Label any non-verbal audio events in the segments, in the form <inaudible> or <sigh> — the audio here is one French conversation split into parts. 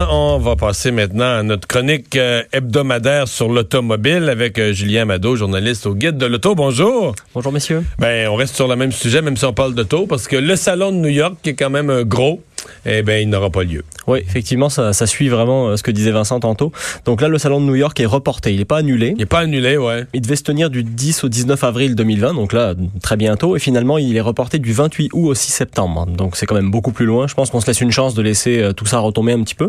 On va passer maintenant à notre chronique euh, hebdomadaire sur l'automobile avec euh, Julien Mado, journaliste au Guide de l'Auto. Bonjour. Bonjour, messieurs. Ben, on reste sur le même sujet, même si on parle d'auto, parce que le salon de New York, qui est quand même euh, gros, eh ben, il n'aura pas lieu. Oui, effectivement, ça, ça suit vraiment euh, ce que disait Vincent tantôt. Donc là, le salon de New York est reporté. Il n'est pas annulé. Il n'est pas annulé, ouais. Il devait se tenir du 10 au 19 avril 2020, donc là, très bientôt. Et finalement, il est reporté du 28 août au 6 septembre. Donc c'est quand même beaucoup plus loin. Je pense qu'on se laisse une chance de laisser euh, tout ça retomber un petit peu.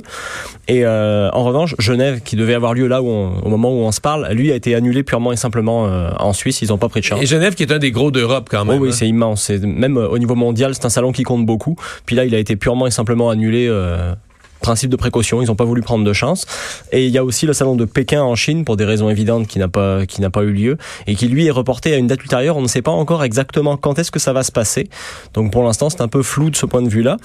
Et euh, en revanche, Genève, qui devait avoir lieu là où on- au moment où on se parle, lui a été annulé purement et simplement euh, en Suisse. Ils n'ont pas pris de chance. Et Genève, qui est un des gros d'Europe quand Oh même. oui, hein. c'est immense. Même euh, au niveau mondial, c'est un salon qui compte beaucoup. Puis là, il a été purement simplement annulé. euh, Principe de précaution, ils n'ont pas voulu prendre de chance. Et il y a aussi le salon de Pékin en Chine pour des raisons évidentes qui n'a pas qui n'a pas eu lieu et qui lui est reporté à une date ultérieure. On ne sait pas encore exactement quand est-ce que ça va se passer. Donc pour l'instant, c'est un peu flou de ce point de vue-là.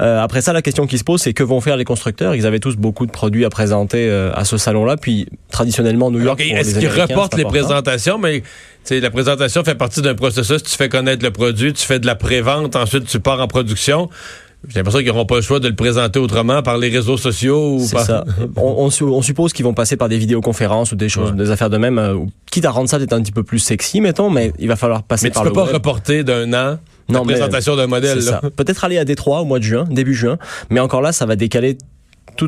Euh, après ça, la question qui se pose, c'est que vont faire les constructeurs? Ils avaient tous beaucoup de produits à présenter euh, à ce salon-là. Puis traditionnellement, New York, Est-ce qu'ils reportent les présentations, mais la présentation fait partie d'un processus. Tu fais connaître le produit, tu fais de la prévente, ensuite tu pars en production. J'ai l'impression qu'ils n'auront pas le choix de le présenter autrement par les réseaux sociaux ou C'est par... ça. <laughs> On, on on suppose qu'ils vont passer par des vidéoconférences ou des choses, Ouais. des affaires de même, euh, quitte à rendre ça peut-être un petit peu plus sexy, mettons, mais il va falloir passer Mais tu par peux le pas web. reporter d'un an Non, la présentation d'un modèle. Peut-être aller à Détroit au mois de juin, début juin, mais encore là, ça va décaler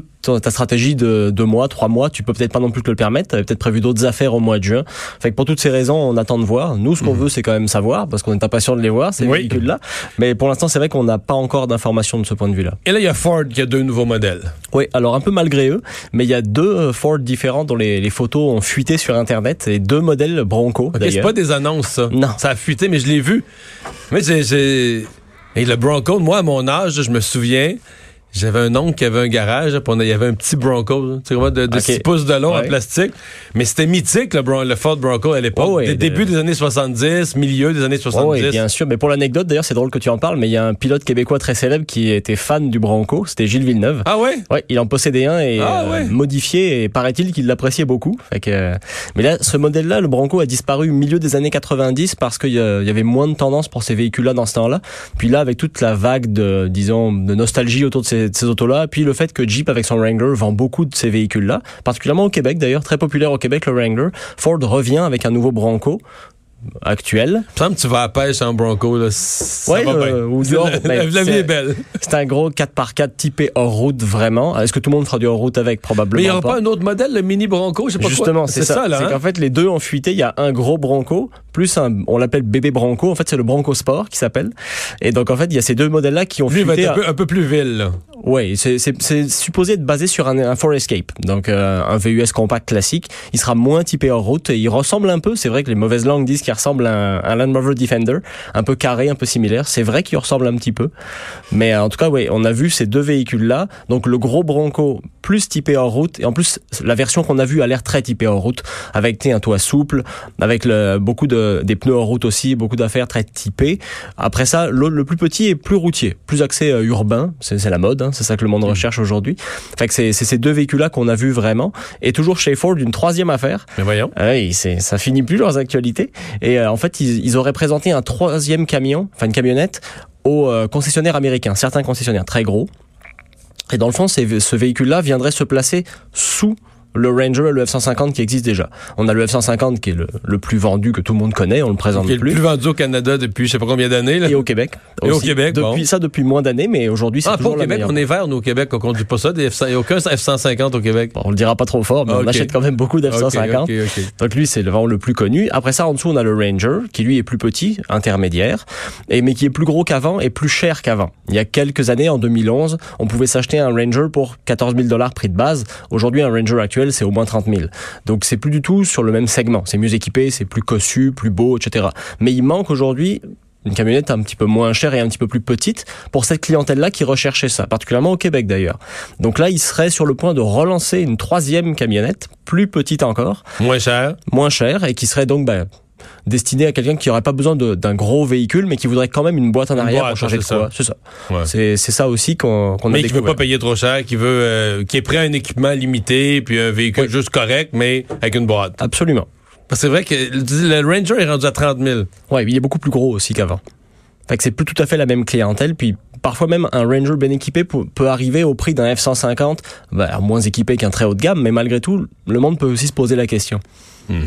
toute ta stratégie de deux mois, trois mois. Tu peux peut-être pas non plus te le permettre. Tu avais peut-être prévu d'autres affaires au mois de juin. Fait que pour toutes ces raisons, on attend de voir. Nous, ce qu'on veut, c'est quand même savoir, parce qu'on est impatient de les voir, ces Mhm. Oui. véhicules-là. Mais pour l'instant, c'est vrai qu'on n'a pas encore d'informations de ce point de vue-là. Et là, il y a Ford qui a deux nouveaux modèles. Oui, alors un peu malgré eux, mais il y a deux euh, Ford différents dont les, les photos ont fuité sur Internet, et deux modèles Bronco Ok, c'est pas des annonces, ça. Non. Ça a fuité, mais je l'ai vu. Mais j'ai- j'ai. Et le Bronco, moi, à mon âge, je me souviens. J'avais un oncle qui avait un garage, puis il y avait un petit Bronco, tu sais, vraiment, de, de Ok. 6 pouces de long en Ouais. plastique. Mais c'était mythique, le, Bron- le Ford Bronco à l'époque. Oh, ouais, des de- débuts des années 70, milieu des années Oh, 70. oui, bien sûr. Mais pour l'anecdote, d'ailleurs, c'est drôle que tu en parles, mais il y a un pilote québécois très célèbre qui était fan du Bronco. C'était Gilles Villeneuve. ah ouais? Ouais, il en possédait un et Ah, euh, ouais. modifié et paraît-il qu'il l'appréciait beaucoup. Fait que, euh, mais là, ce modèle-là, le Bronco a disparu au milieu des années 90 parce qu'il y, y avait moins de tendance pour ces véhicules-là dans ce temps-là. Puis là, avec toute la vague de, disons, de nostalgie autour de ces, de ces autos-là, puis le fait que Jeep avec son Wrangler vend beaucoup de ces véhicules-là, particulièrement au Québec d'ailleurs, très populaire au Québec le Wrangler, Ford revient avec un nouveau Bronco actuel. Semble tu vas à pêche en Bronco, là. Ça Ouais, va euh, bien. ou <laughs> dehors, la, ben, la- vie est belle. C'est un gros 4x4 typé hors route vraiment. Est-ce que tout le monde fera du hors route avec? Probablement Mais il n'y aura pas. pas un autre modèle, le mini Bronco, je sais pas. Justement, c'est ça. là. c'est hein? qu'en fait, les deux ont fuité. Il y a un gros Bronco, plus un, on l'appelle bébé Bronco. En fait, c'est le Bronco Sport qui s'appelle. Et donc, en fait, il y a ces deux modèles-là qui ont Lui, va être un peu, un peu plus ville, là. Oui, c'est supposé être basé sur un, un Ford Escape, donc euh, un VUS compact classique. Il sera moins typé hors route et il ressemble un peu. C'est vrai que les mauvaises langues disent qu'il ressemble à un, un Land Rover Defender, un peu carré, un peu similaire. C'est vrai qu'il ressemble un petit peu, mais euh, en tout cas, oui, on a vu ces deux véhicules-là. Donc le gros Bronco plus typé hors route et en plus la version qu'on a vue a l'air très typée hors route, avec un toit souple, avec le, beaucoup de des pneus hors route aussi, beaucoup d'affaires très typées. Après ça, le, le plus petit est plus routier, plus axé euh, urbain. C'est c'est la mode, hein, c'est ça que le monde recherche aujourd'hui. Fait que c'est c'est ces deux véhicules-là qu'on a vus vraiment. Et toujours chez Ford, une troisième affaire. Mais voyons. C'est ça finit plus leurs actualités. Et euh, en fait, ils, ils auraient présenté un troisième camion, enfin une camionnette, aux euh, concessionnaires américains, certains concessionnaires très gros. Et dans le fond, ce véhicule-là viendrait se placer sous le Ranger et le F-150 qui existe déjà. On a le F-150 qui est le, le plus vendu que tout le monde connaît, on le présente Qui est le plus. plus vendu au Canada depuis je sais pas combien d'années. Et au Québec. Et au. Québec, depuis bon. ça depuis moins d'années, mais aujourd'hui c'est Ah, toujours au Québec, on est vert, nous, au Québec, on conduit pas ça. des F- a aucun F-150 au Québec. Bon, on le dira pas trop fort, mais on achète quand même beaucoup d'F-150. Ok, ok, ok. Donc lui, c'est le vraiment le plus connu. Après ça, en dessous, on a le Ranger, qui lui est plus petit, intermédiaire, et mais qui est plus gros qu'avant et plus cher qu'avant. Il y a quelques années, en 2011, on pouvait s'acheter un Ranger pour 14 000 dollars prix de base. Aujourd'hui, un Ranger actuel, c'est au moins 30 000. Donc c'est plus du tout sur le même segment. C'est mieux équipé, c'est plus cossu, plus beau, etc. Mais il manque aujourd'hui une camionnette un petit peu moins chère et un petit peu plus petite pour cette clientèle-là qui recherchait ça, particulièrement au Québec d'ailleurs. Donc là, il serait sur le point de relancer une troisième camionnette, plus petite encore, Moins cher. moins cher et qui serait donc ben, destiné à quelqu'un qui n'aurait pas besoin d'un gros véhicule, mais qui voudrait quand même une boîte en Une arrière boîte, pour changer de quoi. C'est ça. Ouais. C'est ça aussi qu'on qu'on a Mais qui veut pas payer trop cher, qui veut, euh, qui est prêt à un équipement limité, puis un véhicule Oui. juste correct, mais avec une boîte. Absolument. Parce que c'est vrai que le Ranger est rendu à 30 000. Ouais, il est beaucoup plus gros aussi qu'avant. Fait que c'est plus tout à fait la même clientèle, puis parfois même un Ranger bien équipé peut arriver au prix d'un F-150, bah, moins équipé qu'un très haut de gamme, mais malgré tout, le monde peut aussi se poser la question. Hmm.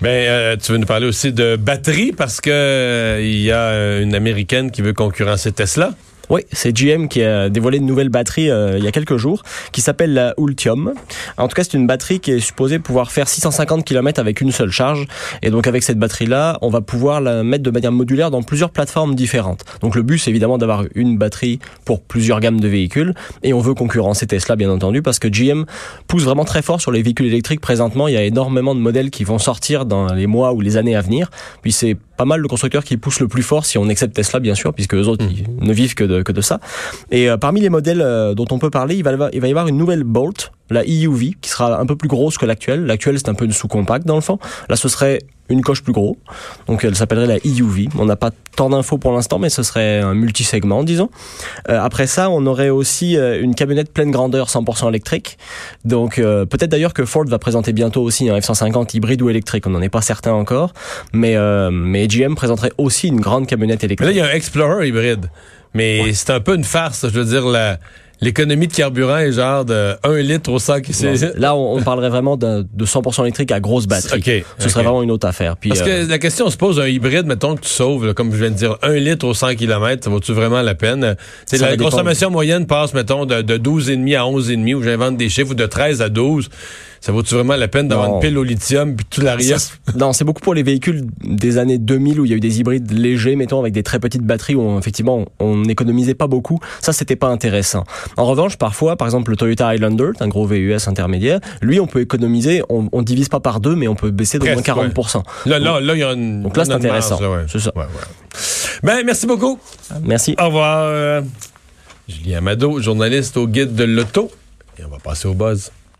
Ben, euh, tu veux nous parler aussi de batterie parce que euh, il y a une américaine qui veut concurrencer Tesla. Oui, c'est GM qui a dévoilé une nouvelle batterie euh, il y a quelques jours qui s'appelle la Ultium. En tout cas, c'est une batterie qui est supposée pouvoir faire 650 km avec une seule charge. Et donc avec cette batterie-là, on va pouvoir la mettre de manière modulaire dans plusieurs plateformes différentes. Donc le but, c'est évidemment d'avoir une batterie pour plusieurs gammes de véhicules. Et on veut concurrencer Tesla, bien entendu, parce que GM pousse vraiment très fort sur les véhicules électriques présentement. Il y a énormément de modèles qui vont sortir dans les mois ou les années à venir. Puis c'est pas mal de constructeurs qui poussent le plus fort, si on accepte Tesla, bien sûr, puisque eux autres, mmh. ils ne vivent que de que de ça. Et euh, parmi les modèles euh, dont on peut parler, il va, il va y avoir une nouvelle Bolt, la EUV, qui sera un peu plus grosse que l'actuelle. L'actuelle, c'est un peu une sous-compacte dans le fond. Là, ce serait une coche plus gros. Donc elle s'appellerait la EUV. On n'a pas tant d'infos pour l'instant, mais ce serait un multisegment, disons. Euh, après ça, on aurait aussi une camionnette pleine grandeur 100% électrique. Donc peut-être d'ailleurs que Ford va présenter bientôt aussi un F-150 hybride ou électrique. On n'en est pas certain encore. Mais, mais GM présenterait aussi une grande camionnette électrique. là, il y a un Explorer hybride. Mais c'est un peu une farce, je veux dire, la, L'économie de carburant est genre de 1 litre au 100 <laughs> Là, on, parlerait vraiment de, 100% électrique à grosse batterie. Ce serait vraiment une autre affaire. Parce que euh, la question se pose, un hybride, mettons que tu sauves, comme je viens de dire, 1 litre au 100 km, ça vaut-tu vraiment la peine? C'est la consommation moyenne passe, mettons, de, de 12,5 à 11,5, où j'invente des chiffres, ou de 13 à 12 ça vaut-tu vraiment la peine d'avoir une pile au lithium puis tout l'arrière? Non, c'est beaucoup pour les véhicules des années 2000 où il y a eu des hybrides légers, mettons, avec des très petites batteries où effectivement on n'économisait pas beaucoup. Ça, c'était pas intéressant. En revanche, parfois, par exemple, le Toyota Highlander, un gros VUS intermédiaire, lui, on peut économiser, on, on divise pas par deux, mais on peut baisser de moins 40%. Là, là, là, il y a une. Donc là, c'est intéressant. C'est ça. Ben, merci beaucoup. Merci. Au revoir. Julien Amado, journaliste au guide de l'auto. Et on va passer au buzz.